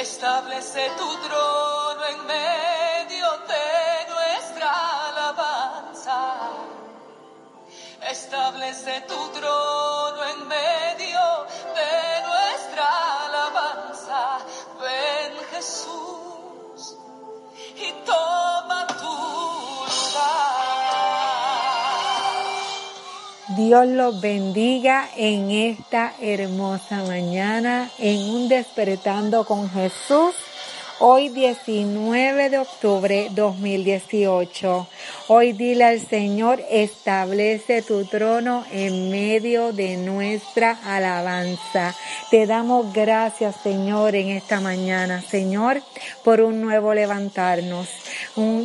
Establece tu trono en medio de nuestra alabanza. Establece tu trono Dios los bendiga en esta hermosa mañana, en un despertando con Jesús. Hoy 19 de octubre 2018. Hoy dile al Señor, establece tu trono en medio de nuestra alabanza. Te damos gracias, Señor, en esta mañana, Señor, por un nuevo levantarnos.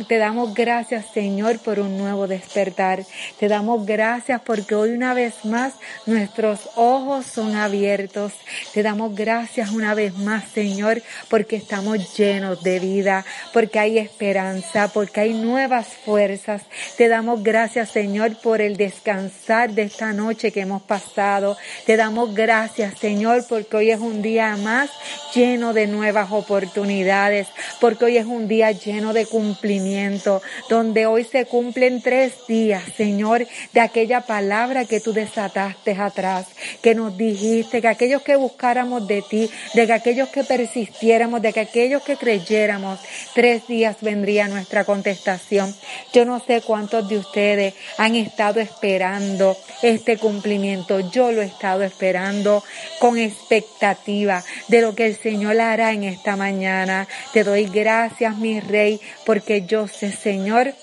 Te damos gracias, Señor, por un nuevo despertar. Te damos gracias porque hoy una vez más nuestros ojos son abiertos. Te damos gracias una vez más, Señor, porque estamos llenos de vida, porque hay esperanza, porque hay nuevas fuerzas. Te damos gracias, Señor, por el descansar de esta noche que hemos pasado. Te damos gracias, Señor, porque hoy es un día más lleno de nuevas oportunidades, porque hoy es un día lleno de cumplimiento, donde hoy se cumplen tres días, Señor, de aquella palabra que tú desataste atrás, que nos dijiste que aquellos que buscáramos de ti, de que aquellos que persistiéramos, de que aquellos que creyéramos, tres días vendría nuestra contestación. Yo no sé cuántos de ustedes han estado esperando este cumplimiento. Yo lo he estado esperando con expectativa de lo que el Señor hará en esta mañana. Te doy gracias, mi Rey, porque yo sé, Señor,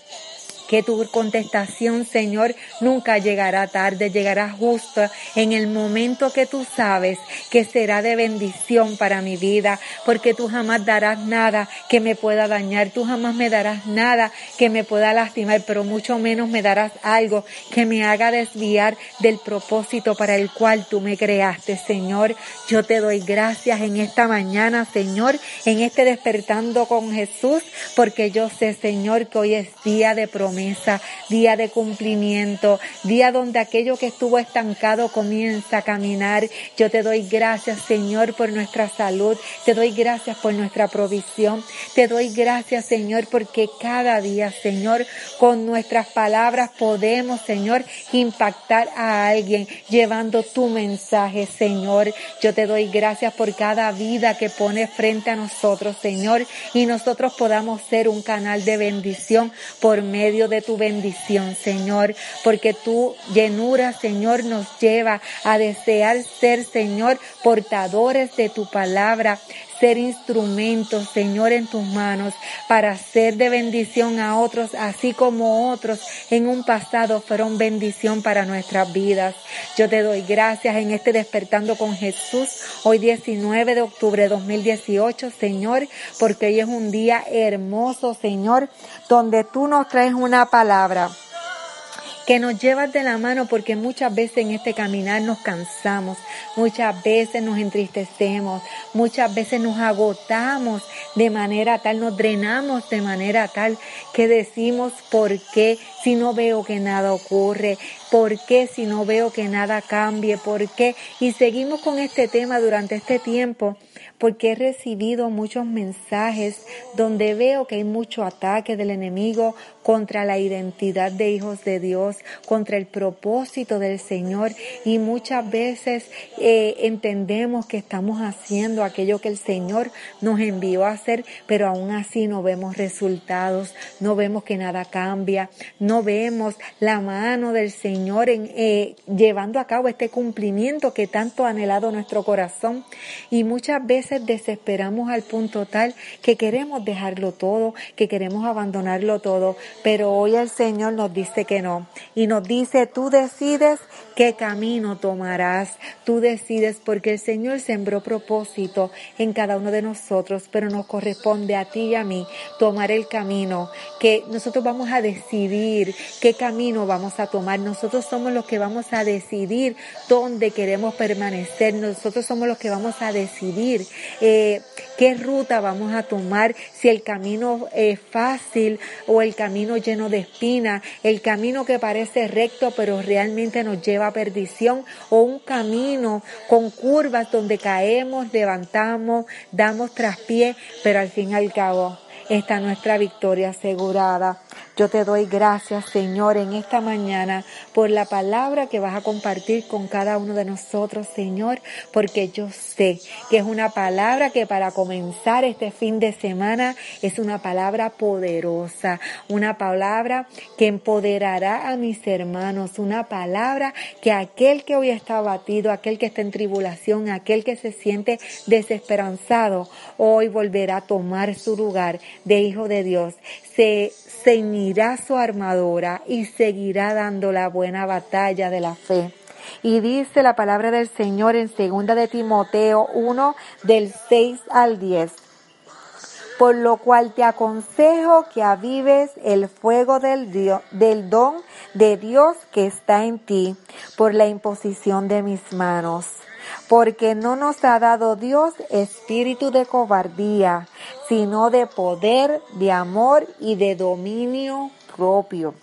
que tu contestación, Señor, nunca llegará tarde, llegará justo en el momento que tú sabes que será de bendición para mi vida, porque tú jamás darás nada que me pueda dañar, tú jamás me darás nada que me pueda lastimar, pero mucho menos me darás algo que me haga desviar del propósito para el cual tú me creaste, Señor. Yo te doy gracias en esta mañana, Señor, en este despertando con Jesús, porque yo sé, Señor, que hoy es día de promesa, día de cumplimiento, día donde aquello que estuvo estancado comienza a caminar. Yo te doy gracias, Señor, por nuestra salud, te doy gracias por nuestra provisión, te doy gracias, Señor, porque cada día, Señor, con nuestras palabras podemos, Señor, impactar a alguien llevando tu mensaje, Señor. Yo te doy gracias por cada vida que pones frente a nosotros, Señor, y nosotros podamos ser un canal de bendición por medio de tu bendición, Señor, porque tu llenura, Señor, nos lleva a desear ser, Señor, portadores de tu palabra, ser instrumentos, Señor, en tus manos para ser de bendición a otros, así como otros en un pasado fueron bendición para nuestras vidas. Yo te doy gracias en este despertando con Jesús, hoy 19 de octubre de 2018, Señor, porque hoy es un día hermoso, Señor, donde tú nos traes una palabra que nos llevas de la mano porque muchas veces en este caminar nos cansamos, muchas veces nos entristecemos, muchas veces nos agotamos de manera tal, nos drenamos de manera tal que decimos, ¿por qué si no veo que nada ocurre? ¿Por qué si no veo que nada cambie? ¿Por qué? Y seguimos con este tema durante este tiempo porque he recibido muchos mensajes donde veo que hay mucho ataque del enemigo contra la identidad de hijos de Dios, contra el propósito del Señor. Y muchas veces eh, entendemos que estamos haciendo aquello que el Señor nos envió a hacer, pero aún así no vemos resultados, no vemos que nada cambia, no vemos la mano del Señor en, eh, llevando a cabo este cumplimiento que tanto ha anhelado nuestro corazón. Y muchas veces desesperamos al punto tal que queremos dejarlo todo, que queremos abandonarlo todo, pero hoy el Señor nos dice que no. Y nos dice, tú decides qué camino tomarás. Tú decides porque el Señor sembró propósito en cada uno de nosotros, pero nos corresponde a ti y a mí tomar el camino que nosotros vamos a decidir qué camino vamos a tomar. Nosotros somos los que vamos a decidir dónde queremos permanecer. Nosotros somos los que vamos a decidir eh, qué ruta vamos a tomar, si el camino es fácil o el camino lleno de espinas, el camino que parece recto pero realmente nos lleva a perdición o un camino con curvas donde caemos, levantamos, damos traspié, pero al fin y al cabo está nuestra victoria asegurada. Yo te doy gracias, Señor, en esta mañana por la palabra que vas a compartir con cada uno de nosotros, Señor, porque yo sé que es una palabra que para comenzar este fin de semana es una palabra poderosa, una palabra que empoderará a mis hermanos, una palabra que aquel que hoy está abatido, aquel que está en tribulación, aquel que se siente desesperanzado, hoy volverá a tomar su lugar de hijo de Dios. Ceñirá su armadura y seguirá dando la buena batalla de la fe. Y dice la palabra del Señor en segunda de Timoteo 1 del 6 al 10. Por lo cual te aconsejo que avives el fuego del, del don de Dios que está en ti por la imposición de mis manos porque no nos ha dado Dios espíritu de cobardía, sino de poder, de amor y de dominio propio.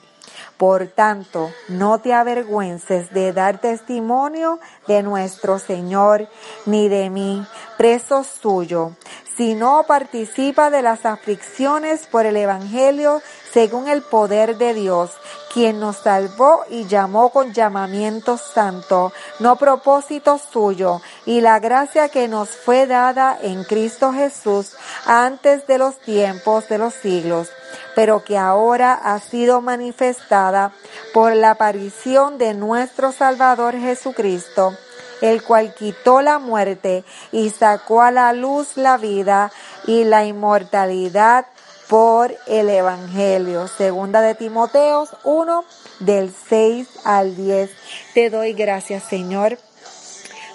Por tanto, no te avergüences de dar testimonio de nuestro Señor, ni de mí, preso suyo, sino participa de las aflicciones por el Evangelio según el poder de Dios, quien nos salvó y llamó con llamamiento santo, no propósito suyo, y la gracia que nos fue dada en Cristo Jesús antes de los tiempos de los siglos, pero que ahora ha sido manifestada por la aparición de nuestro Salvador Jesucristo, el cual quitó la muerte y sacó a la luz la vida y la inmortalidad por el Evangelio. Segunda de Timoteos 1 del 6 al 10. Te doy gracias, Señor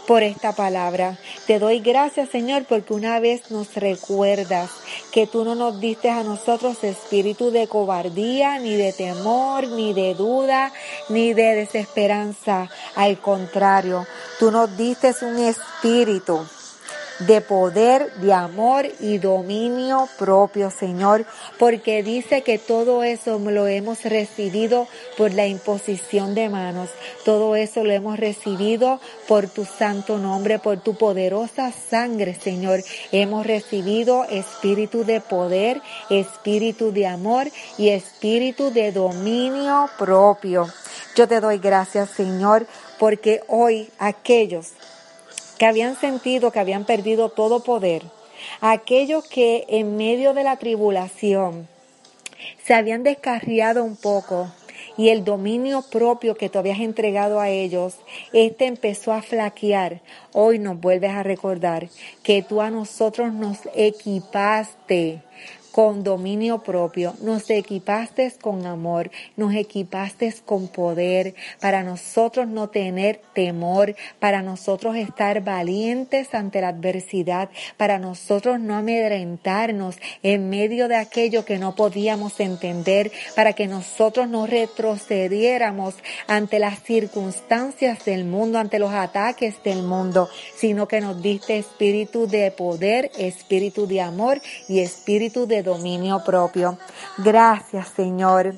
por esta palabra. Te doy gracias, Señor, porque una vez nos recuerdas que tú no nos diste a nosotros espíritu de cobardía, ni de temor, ni de duda, ni de desesperanza. Al contrario, tú nos diste un espíritu de poder, de amor y dominio propio, Señor, porque dice que todo eso lo hemos recibido por la imposición de manos. Todo eso lo hemos recibido por tu santo nombre, por tu poderosa sangre, Señor. Hemos recibido espíritu de poder, espíritu de amor y espíritu de dominio propio. Yo te doy gracias, Señor, porque hoy aquellos que habían sentido que habían perdido todo poder, aquellos que en medio de la tribulación se habían descarriado un poco y el dominio propio que tú habías entregado a ellos, este empezó a flaquear. Hoy nos vuelves a recordar que tú a nosotros nos equipaste con dominio propio, nos equipaste con amor, nos equipaste con poder, para nosotros no tener temor, para nosotros estar valientes ante la adversidad, para nosotros no amedrentarnos en medio de aquello que no podíamos entender, para que nosotros no retrocediéramos ante las circunstancias del mundo, ante los ataques del mundo, sino que nos diste espíritu de poder, espíritu de amor y espíritu de dominio propio. Gracias, Señor.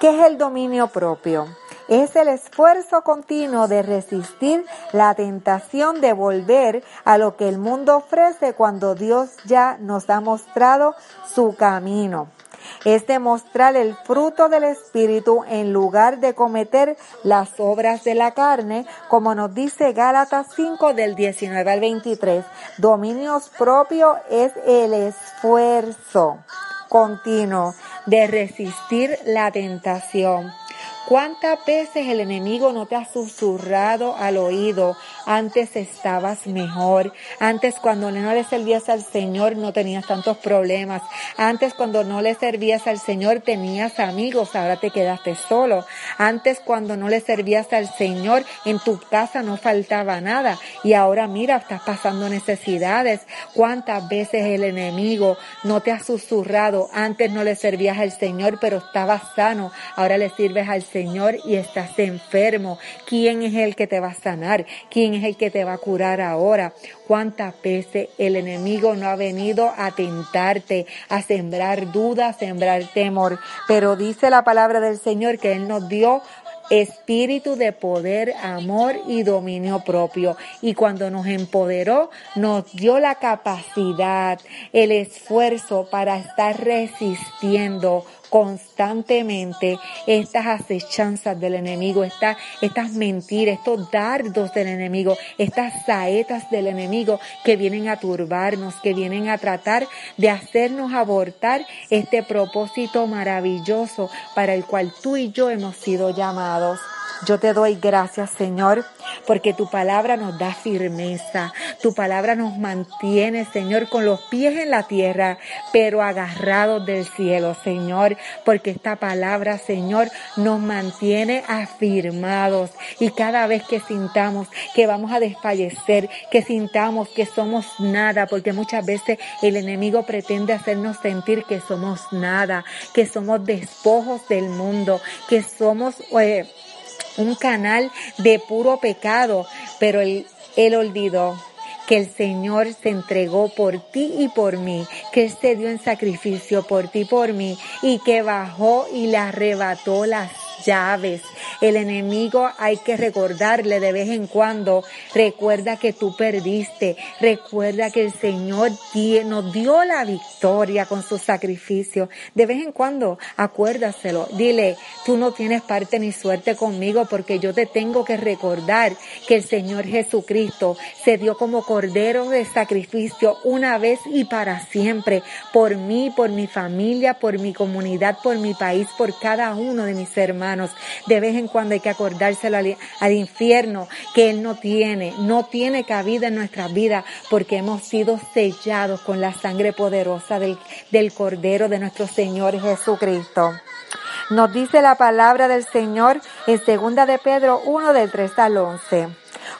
¿Qué es el dominio propio? es el esfuerzo continuo de resistir la tentación de volver a lo que el mundo ofrece cuando Dios ya nos ha mostrado su camino es demostrar el fruto del Espíritu en lugar de cometer las obras de la carne, como nos dice Gálatas 5 del 19 al 23. Dominios propio es el esfuerzo continuo de resistir la tentación. ¿Cuántas veces el enemigo no te ha susurrado al oído? Antes estabas mejor. Antes cuando no le servías al Señor no tenías tantos problemas. Antes cuando no le servías al Señor tenías amigos, ahora te quedaste solo. Antes cuando no le servías al Señor en tu casa no faltaba nada. Y ahora mira, estás pasando necesidades. ¿Cuántas veces el enemigo no te ha susurrado? Antes no le servías al Señor pero estabas sano. Ahora le sirves al Señor Señor y estás enfermo, ¿quién es el que te va a sanar? ¿Quién es el que te va a curar ahora? ¿Cuántas veces el enemigo no ha venido a tentarte, a sembrar dudas, a sembrar temor? Pero dice la palabra del Señor que Él nos dio espíritu de poder, amor y dominio propio. Y cuando nos empoderó, nos dio la capacidad, el esfuerzo para estar resistiendo constantemente estas acechanzas del enemigo, estas, estas mentiras, estos dardos del enemigo, estas saetas del enemigo que vienen a turbarnos, que vienen a tratar de hacernos abortar este propósito maravilloso para el cual tú y yo hemos sido llamados. Yo te doy gracias, Señor, porque tu palabra nos da firmeza. Tu palabra nos mantiene, Señor, con los pies en la tierra, pero agarrados del cielo, Señor, porque esta palabra, Señor, nos mantiene afirmados. Y cada vez que sintamos que vamos a desfallecer, que sintamos que somos nada, porque muchas veces el enemigo pretende hacernos sentir que somos nada, que somos despojos del mundo, que somos... Eh, un canal de puro pecado, pero él, olvidó que el Señor se entregó por ti y por mí, que Él se dio en sacrificio por ti y por mí, y que bajó y le arrebató las llaves. El enemigo hay que recordarle de vez en cuando, recuerda que tú perdiste, recuerda que el Señor nos dio la victoria con su sacrificio. De vez en cuando, acuérdaselo, dile, tú no tienes parte ni suerte conmigo porque yo te tengo que recordar que el Señor Jesucristo se dio como cordero de sacrificio una vez y para siempre, por mí, por mi familia, por mi comunidad, por mi país, por cada uno de mis hermanos de vez en cuando hay que acordárselo al, infierno que Él no tiene, no tiene cabida en nuestras vidas porque hemos sido sellados con la sangre poderosa del, Cordero de nuestro Señor Jesucristo. Nos dice la palabra del Señor en segunda de Pedro 1 del 3 al 11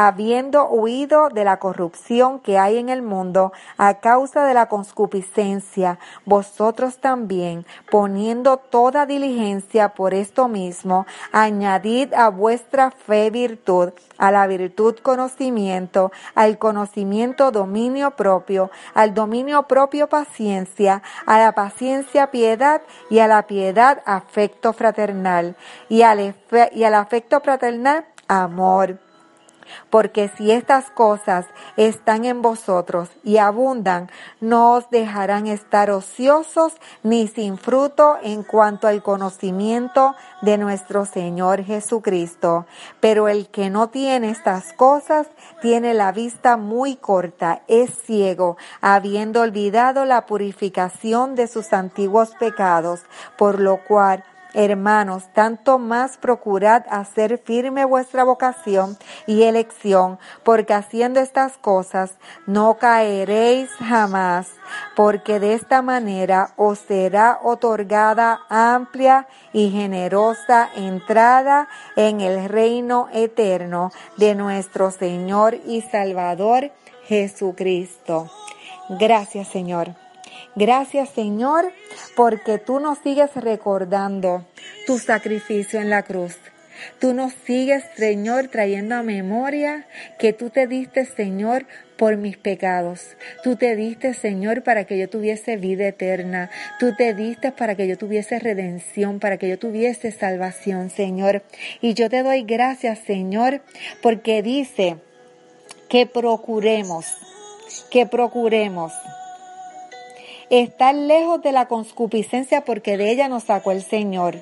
habiendo huido de la corrupción que hay en el mundo a causa de la concupiscencia, vosotros también, poniendo toda diligencia por esto mismo, añadid a vuestra fe virtud, a la virtud conocimiento, al conocimiento dominio propio, al dominio propio paciencia, a la paciencia piedad y a la piedad afecto fraternal y al, y al afecto fraternal amor porque si estas cosas están en vosotros y abundan, no os dejarán estar ociosos ni sin fruto en cuanto al conocimiento de nuestro Señor Jesucristo. Pero el que no tiene estas cosas tiene la vista muy corta, es ciego, habiendo olvidado la purificación de sus antiguos pecados, por lo cual Hermanos, tanto más procurad hacer firme vuestra vocación y elección, porque haciendo estas cosas no caeréis jamás, porque de esta manera os será otorgada amplia y generosa entrada en el reino eterno de nuestro Señor y Salvador Jesucristo. Gracias Señor. Gracias Señor porque tú nos sigues recordando tu sacrificio en la cruz. Tú nos sigues, Señor, trayendo a memoria que tú te diste, Señor, por mis pecados. Tú te diste, Señor, para que yo tuviese vida eterna. Tú te diste para que yo tuviese redención, para que yo tuviese salvación, Señor. Y yo te doy gracias, Señor, porque dice que procuremos, que procuremos estar lejos de la concupiscencia porque de ella nos sacó el Señor.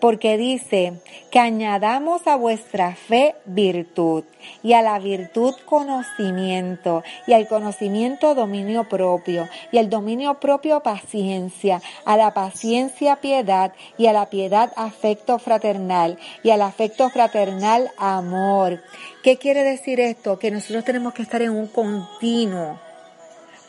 Porque dice que añadamos a vuestra fe virtud y a la virtud conocimiento y al conocimiento dominio propio y al dominio propio paciencia, a la paciencia piedad y a la piedad afecto fraternal y al afecto fraternal amor. ¿Qué quiere decir esto? Que nosotros tenemos que estar en un continuo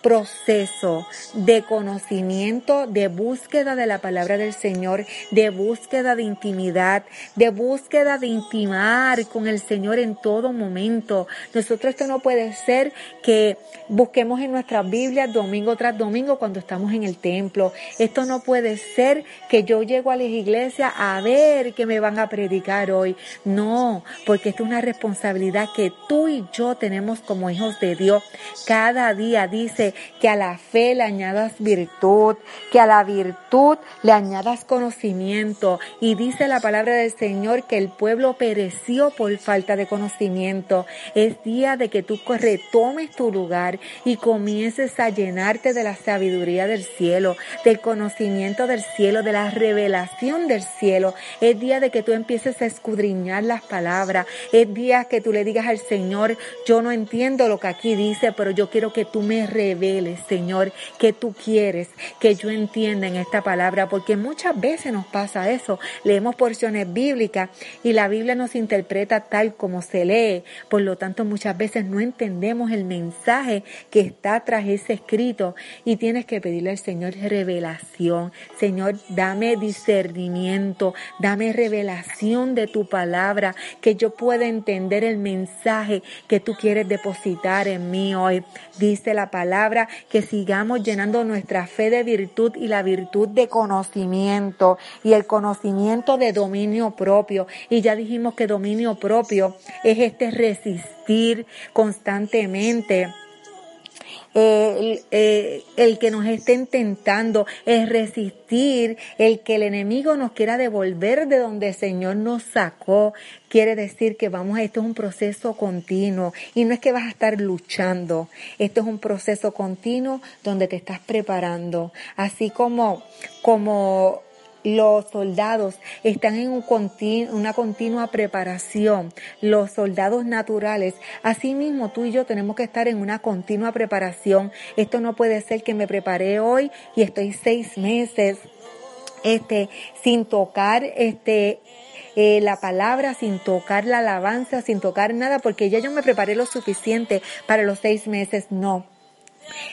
proceso de conocimiento, de búsqueda de la palabra del Señor, de búsqueda de intimidad, de búsqueda de intimar con el Señor en todo momento. Nosotros esto no puede ser que busquemos en nuestras Biblias domingo tras domingo cuando estamos en el templo. Esto no puede ser que yo llego a la iglesia a ver qué me van a predicar hoy. No, porque esto es una responsabilidad que tú y yo tenemos como hijos de Dios. Cada día dice que a la fe le añadas virtud, que a la virtud le añadas conocimiento. Y dice la palabra del Señor que el pueblo pereció por falta de conocimiento. Es día de que tú retomes tu lugar y comiences a llenarte de la sabiduría del cielo, del conocimiento del cielo, de la revelación del cielo. Es día de que tú empieces a escudriñar las palabras. Es día que tú le digas al Señor, yo no entiendo lo que aquí dice, pero yo quiero que tú me reveles Señor, que tú quieres que yo entienda en esta palabra, porque muchas veces nos pasa eso. Leemos porciones bíblicas y la Biblia nos interpreta tal como se lee. Por lo tanto, muchas veces no entendemos el mensaje que está tras ese escrito y tienes que pedirle al Señor revelación. Señor, dame discernimiento, dame revelación de tu palabra, que yo pueda entender el mensaje que tú quieres depositar en mí hoy. Dice la palabra que sigamos llenando nuestra fe de virtud y la virtud de conocimiento y el conocimiento de dominio propio. Y ya dijimos que dominio propio es este resistir constantemente el, eh, el, que nos estén tentando, es resistir el que el enemigo nos quiera devolver de donde el Señor nos sacó. Quiere decir que vamos esto es un proceso continuo y no es que vas a estar luchando, esto es un proceso continuo donde te estás preparando, así como, como los soldados están en un una continua preparación. Los soldados naturales, asimismo tú y yo tenemos que estar en una continua preparación. Esto no puede ser que me preparé hoy y estoy seis meses este, sin tocar este, eh, la palabra, sin tocar la alabanza, sin tocar nada, porque ya yo me preparé lo suficiente para los seis meses. No.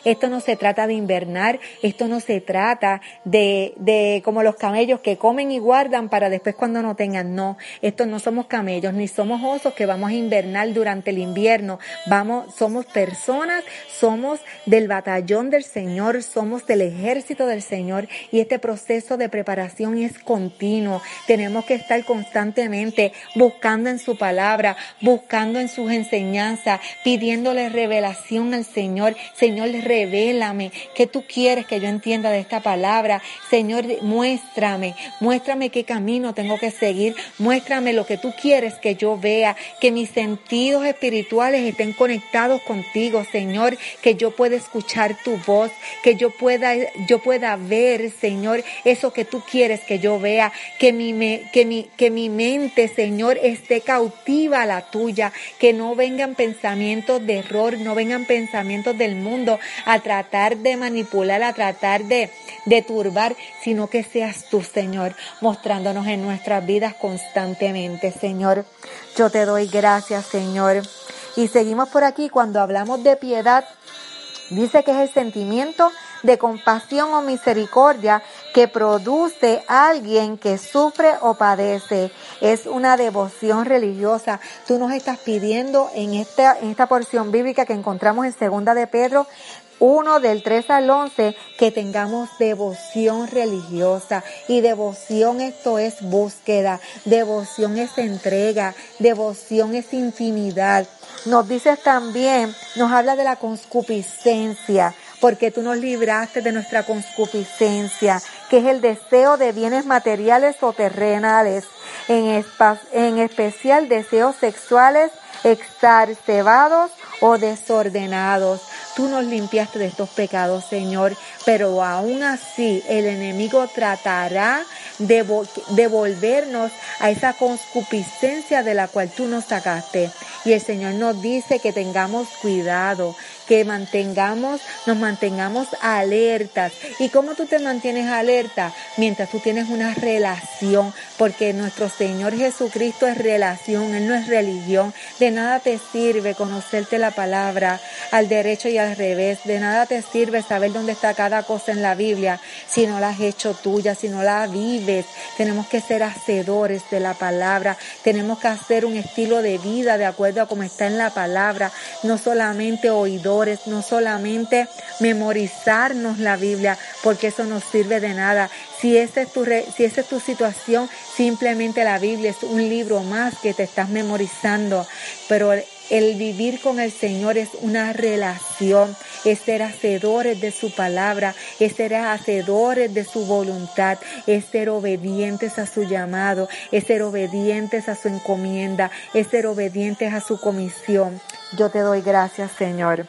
Esto no se trata de invernar, esto no se trata de, de como los camellos que comen y guardan para después cuando no tengan. No, estos no somos camellos ni somos osos que vamos a invernar durante el invierno. Vamos, somos personas, somos del batallón del Señor, somos del ejército del Señor y este proceso de preparación es continuo. Tenemos que estar constantemente buscando en su palabra, buscando en sus enseñanzas, pidiéndole revelación al Señor. Señor, revélame. Qué tú quieres que yo entienda de esta palabra. Señor, muéstrame, muéstrame qué camino tengo que seguir, muéstrame lo que tú quieres que yo vea, que mis sentidos espirituales estén conectados contigo, Señor, que yo pueda escuchar tu voz, que yo pueda, yo pueda ver, Señor, eso que tú quieres que yo vea, que mi, que mi, que mi mente, Señor, esté cautiva a la tuya, que no vengan pensamientos de error, no vengan pensamientos del mundo, a tratar de manipular, a tratar de, de turbar, sino que seas tú, Señor, mostrándonos en nuestras vidas constantemente, Señor. Yo te doy gracias, Señor. Y seguimos por aquí cuando hablamos de piedad. Dice que es el sentimiento de compasión o misericordia que produce alguien que sufre o padece. Es una devoción religiosa. Tú nos estás pidiendo en esta, en esta porción bíblica que encontramos en segunda de Pedro, 1 del 3 al 11, que tengamos devoción religiosa. Y devoción esto es búsqueda, devoción es entrega, devoción es intimidad. Nos dices también, nos habla de la conscupiscencia, porque tú nos libraste de nuestra conscupiscencia, que es el deseo de bienes materiales o terrenales, en, en especial deseos sexuales exacerbados o desordenados. Tú nos limpiaste de estos pecados, Señor, pero aún así el enemigo tratará de devolvernos a esa conscupiscencia de la cual tú nos sacaste. Y el Señor nos dice que tengamos cuidado, que mantengamos, nos mantengamos alertas. ¿Y cómo tú te mantienes alerta? Mientras tú tienes una relación, porque nuestro Señor Jesucristo es relación, Él no es religión. De nada te sirve conocerte la palabra al derecho y al revés. De nada te sirve saber dónde está cada cosa en la Biblia si no la has hecho tuya, si no la vives. Tenemos que ser hacedores de la palabra. Tenemos que hacer un estilo de vida de acuerdo a cómo está en la palabra, no solamente oidores no solamente memorizarnos la Biblia, porque eso no sirve de nada. Si esa es tu, si esa es tu situación, simplemente la Biblia es un libro más que te estás memorizando, pero el vivir con el Señor es una relación, es ser hacedores de su palabra, es ser hacedores de su voluntad, es ser obedientes a su llamado, es ser obedientes a su encomienda, es ser obedientes a su comisión. Yo te doy gracias, Señor.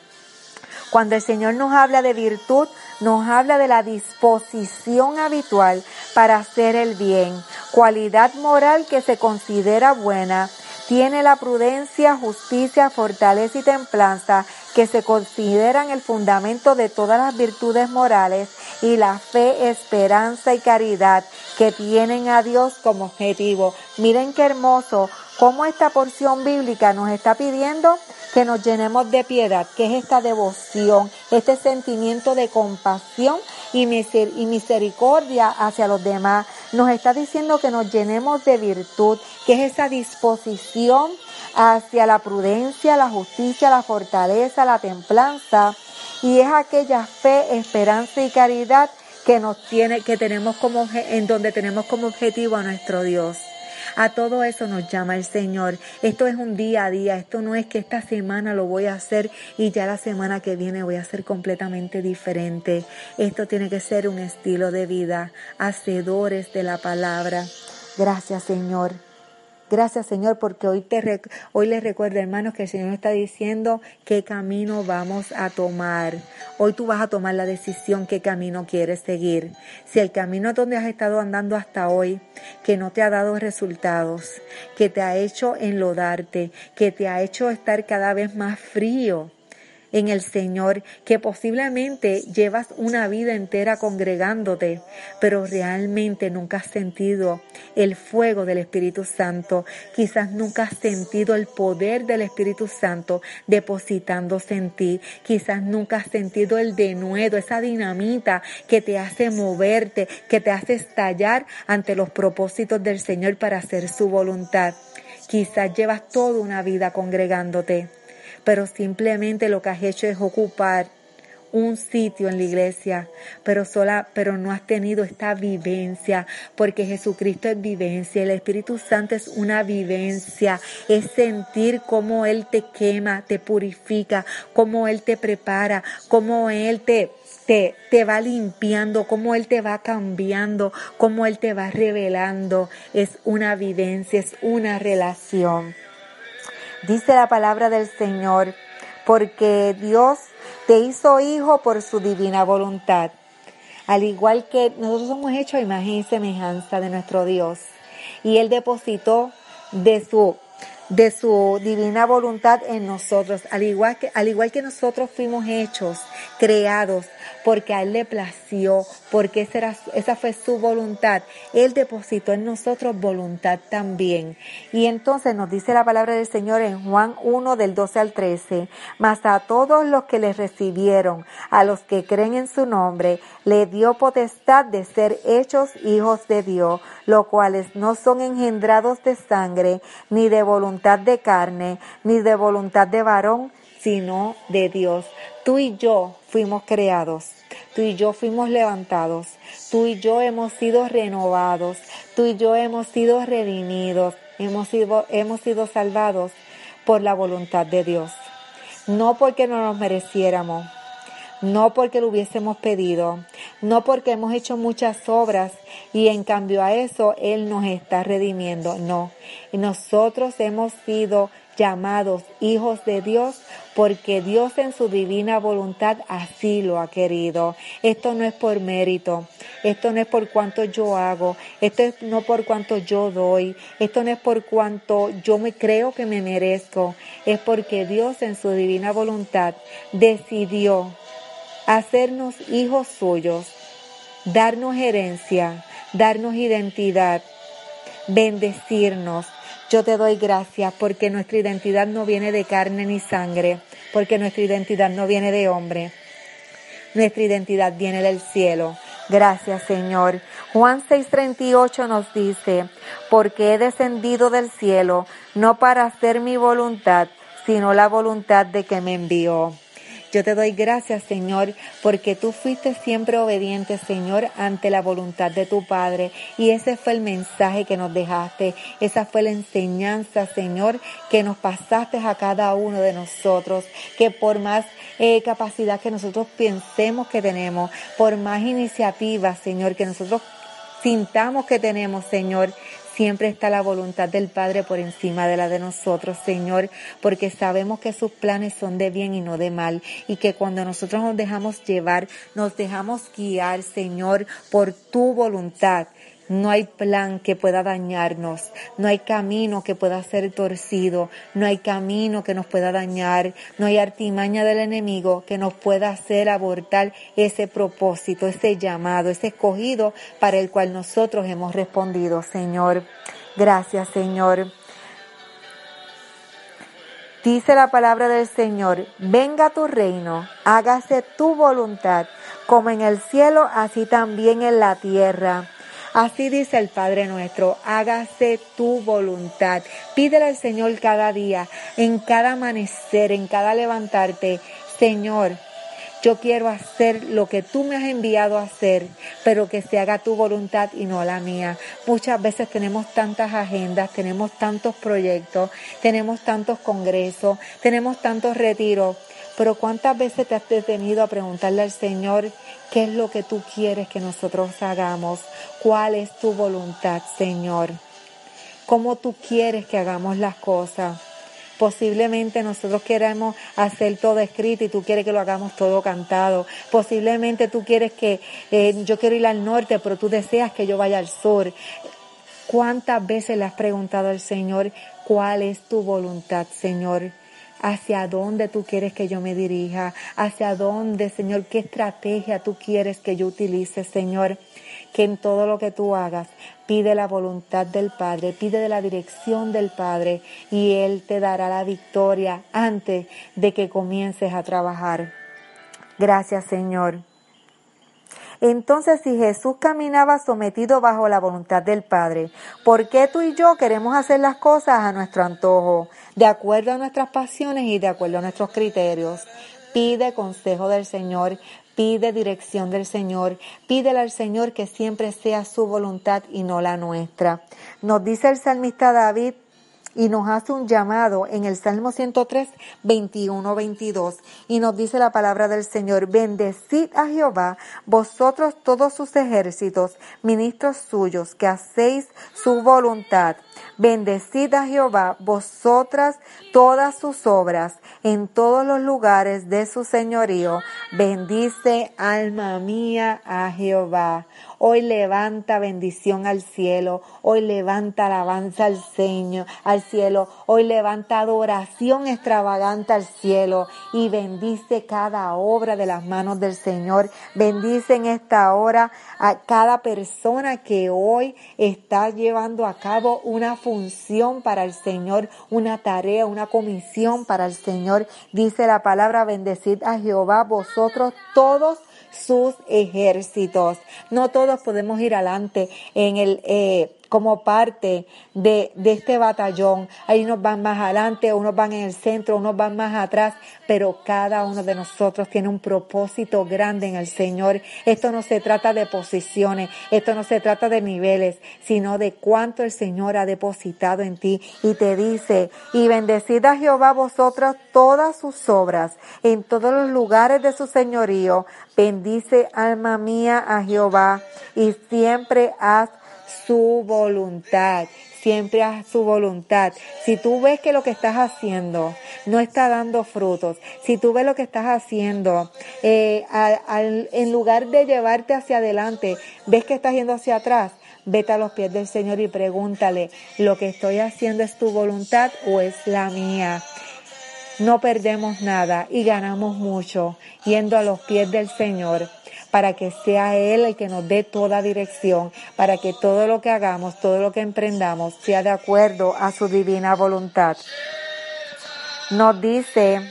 Cuando el Señor nos habla de virtud, nos habla de la disposición habitual para hacer el bien, cualidad moral que se considera buena, tiene la prudencia, justicia, fortaleza y templanza que se consideran el fundamento de todas las virtudes morales y la fe, esperanza y caridad que tienen a Dios como objetivo. Miren qué hermoso cómo esta porción bíblica nos está pidiendo que nos llenemos de piedad, que es esta devoción, este sentimiento de compasión y misericordia hacia los demás. Nos está diciendo que nos llenemos de virtud, que es esa disposición hacia la prudencia, la justicia, la fortaleza, la templanza y es aquella fe, esperanza y caridad que nos tiene que tenemos como en donde tenemos como objetivo a nuestro Dios. A todo eso nos llama el Señor. Esto es un día a día. Esto no es que esta semana lo voy a hacer y ya la semana que viene voy a hacer completamente diferente. Esto tiene que ser un estilo de vida. Hacedores de la palabra. Gracias Señor. Gracias Señor porque hoy, te, hoy les recuerdo hermanos que el Señor está diciendo qué camino vamos a tomar. Hoy tú vas a tomar la decisión qué camino quieres seguir. Si el camino donde has estado andando hasta hoy, que no te ha dado resultados, que te ha hecho enlodarte, que te ha hecho estar cada vez más frío, en el Señor, que posiblemente llevas una vida entera congregándote, pero realmente nunca has sentido el fuego del Espíritu Santo, quizás nunca has sentido el poder del Espíritu Santo depositándose en ti, quizás nunca has sentido el denuedo, esa dinamita que te hace moverte, que te hace estallar ante los propósitos del Señor para hacer su voluntad. Quizás llevas toda una vida congregándote, pero simplemente lo que has hecho es ocupar un sitio en la iglesia, pero sola, pero no has tenido esta vivencia, porque Jesucristo es vivencia, el Espíritu Santo es una vivencia, es sentir cómo Él te quema, te purifica, cómo Él te prepara, cómo Él te, te, te va limpiando, cómo Él te va cambiando, cómo Él te va revelando, es una vivencia, es una relación. Dice la palabra del Señor, porque Dios te hizo hijo por su divina voluntad. Al igual que nosotros somos hechos a imagen y semejanza de nuestro Dios. Y Él depositó de su, de su divina voluntad en nosotros, al igual que, al igual que nosotros fuimos hechos, creados, porque a Él le plació, porque esa, era, esa fue su voluntad. Él depositó en nosotros voluntad también. Y entonces nos dice la palabra del Señor en Juan 1 del 12 al 13, mas a todos los que le recibieron, a los que creen en su nombre, le dio potestad de ser hechos hijos de Dios, los cuales no son engendrados de sangre, ni de voluntad de carne, ni de voluntad de varón, sino de Dios. Tú y yo fuimos creados, tú y yo fuimos levantados, tú y yo hemos sido renovados, tú y yo hemos sido redimidos, hemos sido, hemos sido salvados por la voluntad de Dios. No porque no nos mereciéramos, no porque lo hubiésemos pedido, no porque hemos hecho muchas obras y en cambio a eso Él nos está redimiendo, no. Nosotros hemos sido llamados hijos de Dios porque Dios en su divina voluntad así lo ha querido. Esto no es por mérito, esto no es por cuanto yo hago, esto es no por cuanto yo doy, esto no es por cuanto yo me creo que me merezco, es porque Dios en su divina voluntad decidió hacernos hijos suyos, darnos herencia, darnos identidad, bendecirnos. Yo te doy gracias porque nuestra identidad no viene de carne ni sangre, porque nuestra identidad no viene de hombre. Nuestra identidad viene del cielo. Gracias, Señor. Juan 6:38 nos dice, porque he descendido del cielo no para hacer mi voluntad, sino la voluntad de que me envió. Yo te doy gracias, Señor, porque tú fuiste siempre obediente, Señor, ante la voluntad de tu Padre. Y ese fue el mensaje que nos dejaste. Esa fue la enseñanza, Señor, que nos pasaste a cada uno de nosotros. Que por más eh, capacidad que nosotros pensemos que tenemos, por más iniciativas, Señor, que nosotros sintamos que tenemos, Señor, Siempre está la voluntad del Padre por encima de la de nosotros, Señor, porque sabemos que sus planes son de bien y no de mal, y que cuando nosotros nos dejamos llevar, nos dejamos guiar, Señor, por tu voluntad. No hay plan que pueda dañarnos, no hay camino que pueda ser torcido, no hay camino que nos pueda dañar, no hay artimaña del enemigo que nos pueda hacer abortar ese propósito, ese llamado, ese escogido para el cual nosotros hemos respondido, Señor. Gracias, Señor. Dice la palabra del Señor, venga tu reino, hágase tu voluntad, como en el cielo, así también en la tierra. Así dice el Padre nuestro, hágase tu voluntad. Pídele al Señor cada día, en cada amanecer, en cada levantarte. Señor, yo quiero hacer lo que tú me has enviado a hacer, pero que se haga tu voluntad y no la mía. Muchas veces tenemos tantas agendas, tenemos tantos proyectos, tenemos tantos congresos, tenemos tantos retiros, pero ¿cuántas veces te has detenido a preguntarle al Señor qué es lo que tú quieres que nosotros hagamos? ¿Cuál es tu voluntad, Señor? ¿Cómo tú quieres que hagamos las cosas? Posiblemente nosotros queremos hacer todo escrito y tú quieres que lo hagamos todo cantado. Posiblemente tú quieres que eh, yo quiero ir al norte, pero tú deseas que yo vaya al sur. ¿Cuántas veces le has preguntado al Señor cuál es tu voluntad, Señor? Hacia dónde tú quieres que yo me dirija, hacia dónde, Señor, qué estrategia tú quieres que yo utilice, Señor. Que en todo lo que tú hagas, pide la voluntad del Padre, pide de la dirección del Padre y Él te dará la victoria antes de que comiences a trabajar. Gracias, Señor. Entonces, si Jesús caminaba sometido bajo la voluntad del Padre, ¿por qué tú y yo queremos hacer las cosas a nuestro antojo? de acuerdo a nuestras pasiones y de acuerdo a nuestros criterios. Pide consejo del Señor, pide dirección del Señor, pídele al Señor que siempre sea su voluntad y no la nuestra. Nos dice el salmista David y nos hace un llamado en el Salmo 103, 21, 22 y nos dice la palabra del Señor, bendecid a Jehová, vosotros todos sus ejércitos, ministros suyos, que hacéis su voluntad. Bendecid a Jehová, vosotras todas sus obras, en todos los lugares de su señorío. Bendice, alma mía, a Jehová. Hoy levanta bendición al cielo. Hoy levanta alabanza al Señor, al cielo. Hoy levanta adoración extravagante al cielo y bendice cada obra de las manos del Señor. Bendice en esta hora a cada persona que hoy está llevando a cabo una función para el Señor, una tarea, una comisión para el Señor. Dice la palabra, bendecid a Jehová vosotros todos sus ejércitos. No todos podemos ir adelante en el, eh, como parte de, de este batallón. Hay unos van más adelante, unos van en el centro, unos van más atrás, pero cada uno de nosotros tiene un propósito grande en el Señor. Esto no se trata de posiciones, esto no se trata de niveles, sino de cuánto el Señor ha depositado en ti. Y te dice, y bendecid a Jehová vosotros todas sus obras, en todos los lugares de su señorío. Bendice alma mía a Jehová y siempre haz su voluntad, siempre haz su voluntad. Si tú ves que lo que estás haciendo no está dando frutos, si tú ves lo que estás haciendo, eh, en lugar de llevarte hacia adelante, ves que estás yendo hacia atrás, vete a los pies del Señor y pregúntale, ¿lo que estoy haciendo es tu voluntad o es la mía? No perdemos nada y ganamos mucho yendo a los pies del Señor para que sea Él el que nos dé toda dirección, para que todo lo que hagamos, todo lo que emprendamos, sea de acuerdo a su divina voluntad. Nos dice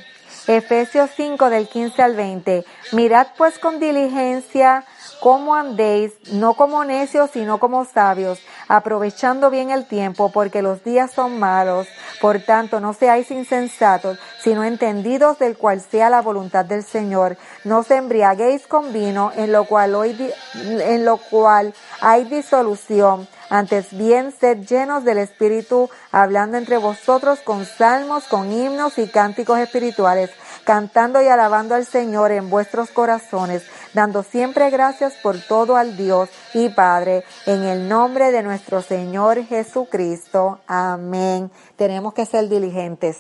Efesios 5 del 15 al 20, mirad pues con diligencia cómo andéis, no como necios, sino como sabios, aprovechando bien el tiempo, porque los días son malos. Por tanto, no seáis insensatos, sino entendidos del cual sea la voluntad del Señor. No os embriaguéis con vino, en lo cual, hoy, en lo cual hay disolución. Antes bien, sed llenos del Espíritu, hablando entre vosotros con salmos, con himnos y cánticos espirituales, cantando y alabando al Señor en vuestros corazones dando siempre gracias por todo al Dios y Padre, en el nombre de nuestro Señor Jesucristo. Amén. Tenemos que ser diligentes.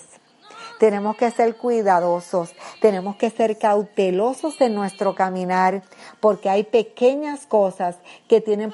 Tenemos que ser cuidadosos, tenemos que ser cautelosos en nuestro caminar, porque hay pequeñas cosas que tienen,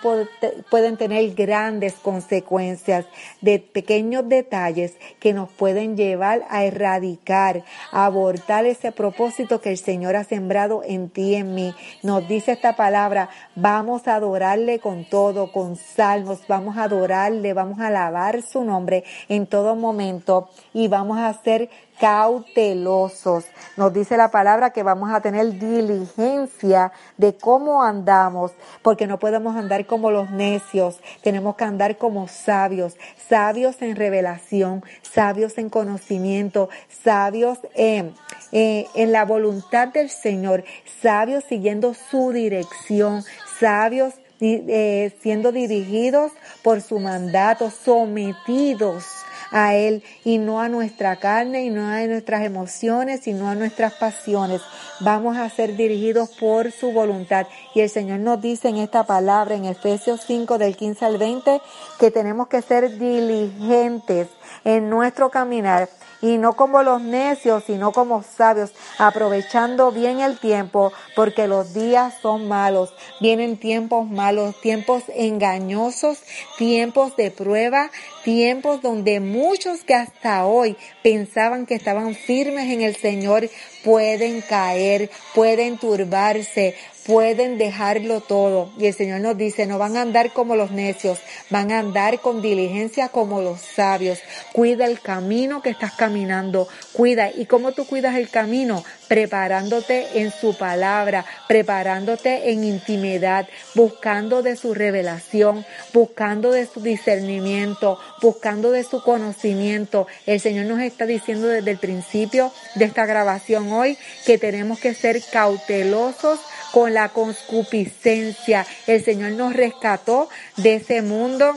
pueden tener grandes consecuencias, de pequeños detalles que nos pueden llevar a erradicar, a abortar ese propósito que el Señor ha sembrado en ti y en mí. Nos dice esta palabra, vamos a adorarle con todo, con salmos, vamos a adorarle, vamos a alabar su nombre en todo momento y vamos a hacer cautelosos. Nos dice la palabra que vamos a tener diligencia de cómo andamos, porque no podemos andar como los necios, tenemos que andar como sabios, sabios en revelación, sabios en conocimiento, sabios en, eh, en la voluntad del Señor, sabios siguiendo su dirección, sabios eh, siendo dirigidos por su mandato, sometidos a Él y no a nuestra carne y no a nuestras emociones y no a nuestras pasiones. Vamos a ser dirigidos por su voluntad. Y el Señor nos dice en esta palabra en Efesios 5 del 15 al 20 que tenemos que ser diligentes en nuestro caminar y no como los necios, sino como sabios, aprovechando bien el tiempo, porque los días son malos. Vienen tiempos malos, tiempos engañosos, tiempos de prueba, tiempos donde muchos que hasta hoy pensaban que estaban firmes en el Señor pueden caer, pueden turbarse, pueden dejarlo todo. Y el Señor nos dice, no van a andar como los necios, van a andar con diligencia como los sabios. Cuida el camino que estás caminando, cuida. ¿Y cómo tú cuidas el camino? Preparándote en su palabra, preparándote en intimidad, buscando de su revelación, buscando de su discernimiento, buscando de su conocimiento. El Señor nos está diciendo desde el principio de esta grabación hoy que tenemos que ser cautelosos con la concupiscencia. El Señor nos rescató de ese mundo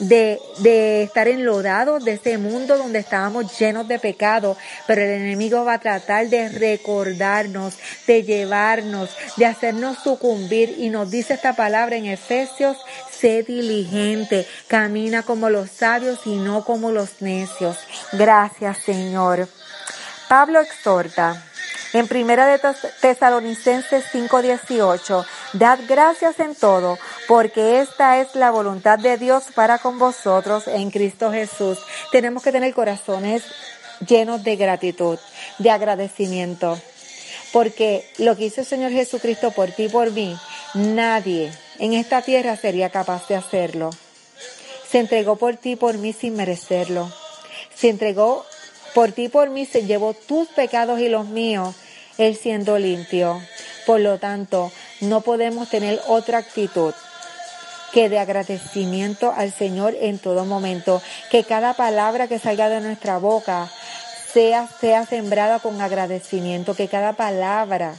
de, de estar enlodados de ese mundo donde estábamos llenos de pecado, pero el enemigo va a tratar de recordarnos, de llevarnos, de hacernos sucumbir y nos dice esta palabra en Efesios, sé diligente, camina como los sabios y no como los necios. Gracias Señor. Pablo exhorta. En primera de Tesalonicenses 5:18, dad gracias en todo, porque esta es la voluntad de Dios para con vosotros en Cristo Jesús. Tenemos que tener corazones llenos de gratitud, de agradecimiento, porque lo que hizo el Señor Jesucristo por ti y por mí, nadie en esta tierra sería capaz de hacerlo. Se entregó por ti y por mí sin merecerlo. Se entregó por ti por mí se llevó tus pecados y los míos, Él siendo limpio. Por lo tanto, no podemos tener otra actitud que de agradecimiento al Señor en todo momento. Que cada palabra que salga de nuestra boca sea sembrada con agradecimiento. Que cada palabra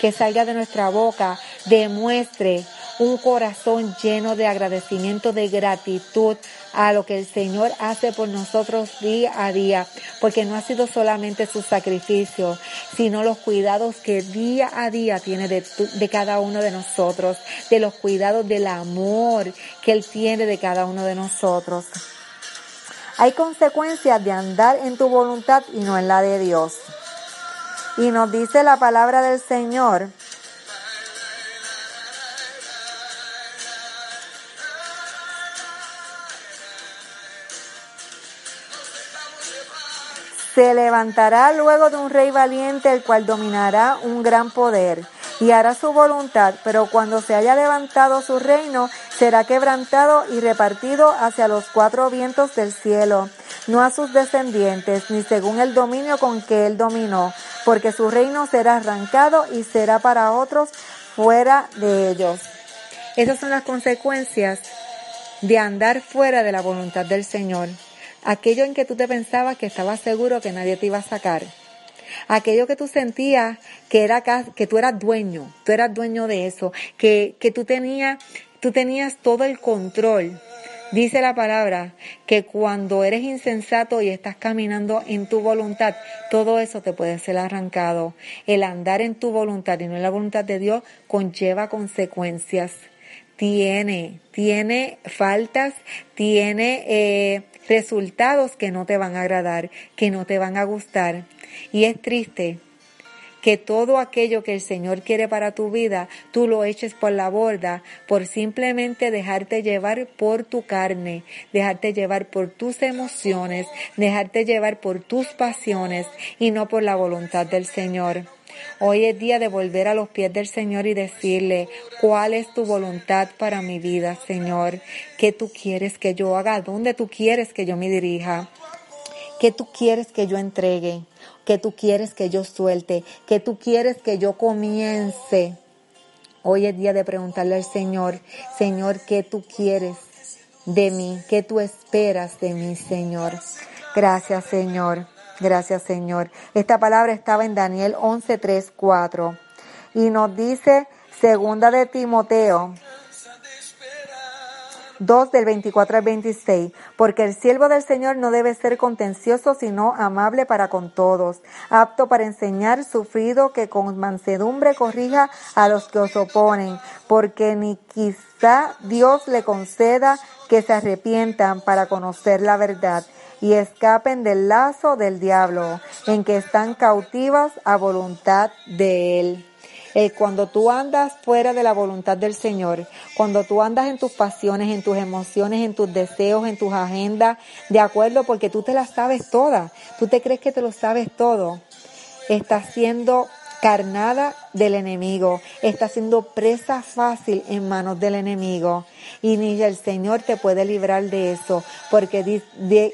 que salga de nuestra boca demuestre un corazón lleno de agradecimiento, de gratitud a lo que el Señor hace por nosotros día a día, porque no ha sido solamente su sacrificio, sino los cuidados que día a día tiene de, de cada uno de nosotros, de los cuidados del amor que Él tiene de cada uno de nosotros. Hay consecuencias de andar en tu voluntad y no en la de Dios. Y nos dice la palabra del Señor Se levantará luego de un rey valiente, el cual dominará un gran poder y hará su voluntad, pero cuando se haya levantado su reino, será quebrantado y repartido hacia los cuatro vientos del cielo, no a sus descendientes, ni según el dominio con que él dominó, porque su reino será arrancado y será para otros fuera de ellos. Esas son las consecuencias de andar fuera de la voluntad del Señor aquello en que tú te pensabas que estabas seguro que nadie te iba a sacar, aquello que tú sentías que era que tú eras dueño, tú eras dueño de eso, que, que tú tenías, tú tenías todo el control. Dice la palabra que cuando eres insensato y estás caminando en tu voluntad, todo eso te puede ser arrancado. El andar en tu voluntad y no en la voluntad de Dios conlleva consecuencias. Tiene, tiene faltas, tiene eh, resultados que no te van a agradar, que no te van a gustar. Y es triste que todo aquello que el Señor quiere para tu vida, tú lo eches por la borda por simplemente dejarte llevar por tu carne, dejarte llevar por tus emociones, dejarte llevar por tus pasiones y no por la voluntad del Señor. Hoy es día de volver a los pies del Señor y decirle, ¿cuál es tu voluntad para mi vida, Señor? ¿Qué tú quieres que yo haga? ¿Dónde tú quieres que yo me dirija? ¿Qué tú quieres que yo entregue? ¿Qué tú quieres que yo suelte? ¿Qué tú quieres que yo comience? Hoy es día de preguntarle al Señor, Señor, ¿qué tú quieres de mí? ¿Qué tú esperas de mí, Señor? Gracias, Señor. Gracias, Señor. Esta palabra estaba en Daniel 11, 3, 4. Y nos dice, segunda de Timoteo 2 del 24 al 26, porque el siervo del Señor no debe ser contencioso, sino amable para con todos, apto para enseñar, sufrido, que con mansedumbre corrija a los que os oponen, porque ni quizá Dios le conceda que se arrepientan para conocer la verdad y escapen del lazo del diablo, en que están cautivas a voluntad de él. Eh, cuando tú andas fuera de la voluntad del Señor, cuando tú andas en tus pasiones, en tus emociones, en tus deseos, en tus agendas, de acuerdo, porque tú te las sabes todas, tú te crees que te lo sabes todo, estás siendo carnada del enemigo, está siendo presa fácil en manos del enemigo. Y ni el Señor te puede librar de eso, porque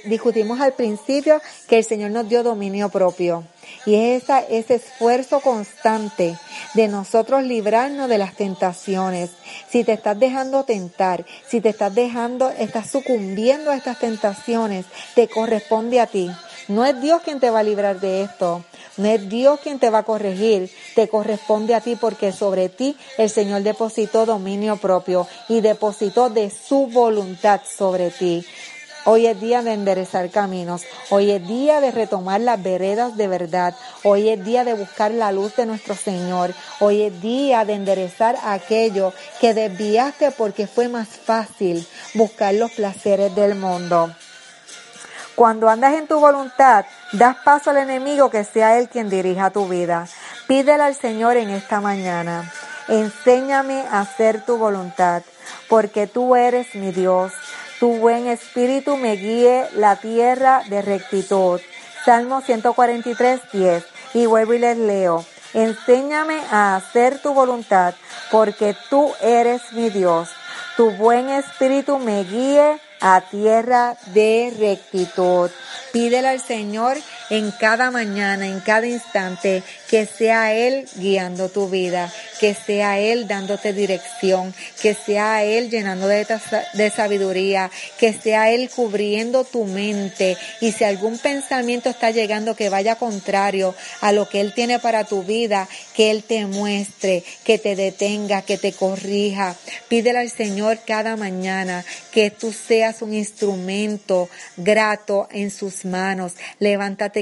discutimos al principio que el Señor nos dio dominio propio. Y es esa, ese esfuerzo constante de nosotros librarnos de las tentaciones. Si te estás dejando tentar, si te estás dejando, estás sucumbiendo a estas tentaciones, te corresponde a ti. No es Dios quien te va a librar de esto. No es Dios quien te va a corregir, te corresponde a ti porque sobre ti el Señor depositó dominio propio y depositó de su voluntad sobre ti. Hoy es día de enderezar caminos. Hoy es día de retomar las veredas de verdad. Hoy es día de buscar la luz de nuestro Señor. Hoy es día de enderezar aquello que desviaste porque fue más fácil buscar los placeres del mundo. Cuando andas en tu voluntad, das paso al enemigo que sea él quien dirija tu vida. Pídele al Señor en esta mañana. Enséñame a hacer tu voluntad, porque tú eres mi Dios. Tu buen espíritu me guíe la tierra de rectitud. Salmo 143, 10. Y vuelvo y les leo. Enséñame a hacer tu voluntad, porque tú eres mi Dios. Tu buen espíritu me guíe a tierra de rectitud. Pídele al Señor en cada mañana, en cada instante, que sea Él guiando tu vida, que sea Él dándote dirección, que sea Él llenando de, sabiduría, que sea Él cubriendo tu mente. Y si algún pensamiento está llegando que vaya contrario a lo que Él tiene para tu vida, que Él te muestre, que te detenga, que te corrija. Pídele al Señor cada mañana que tú seas un instrumento grato en sus manos. Levántate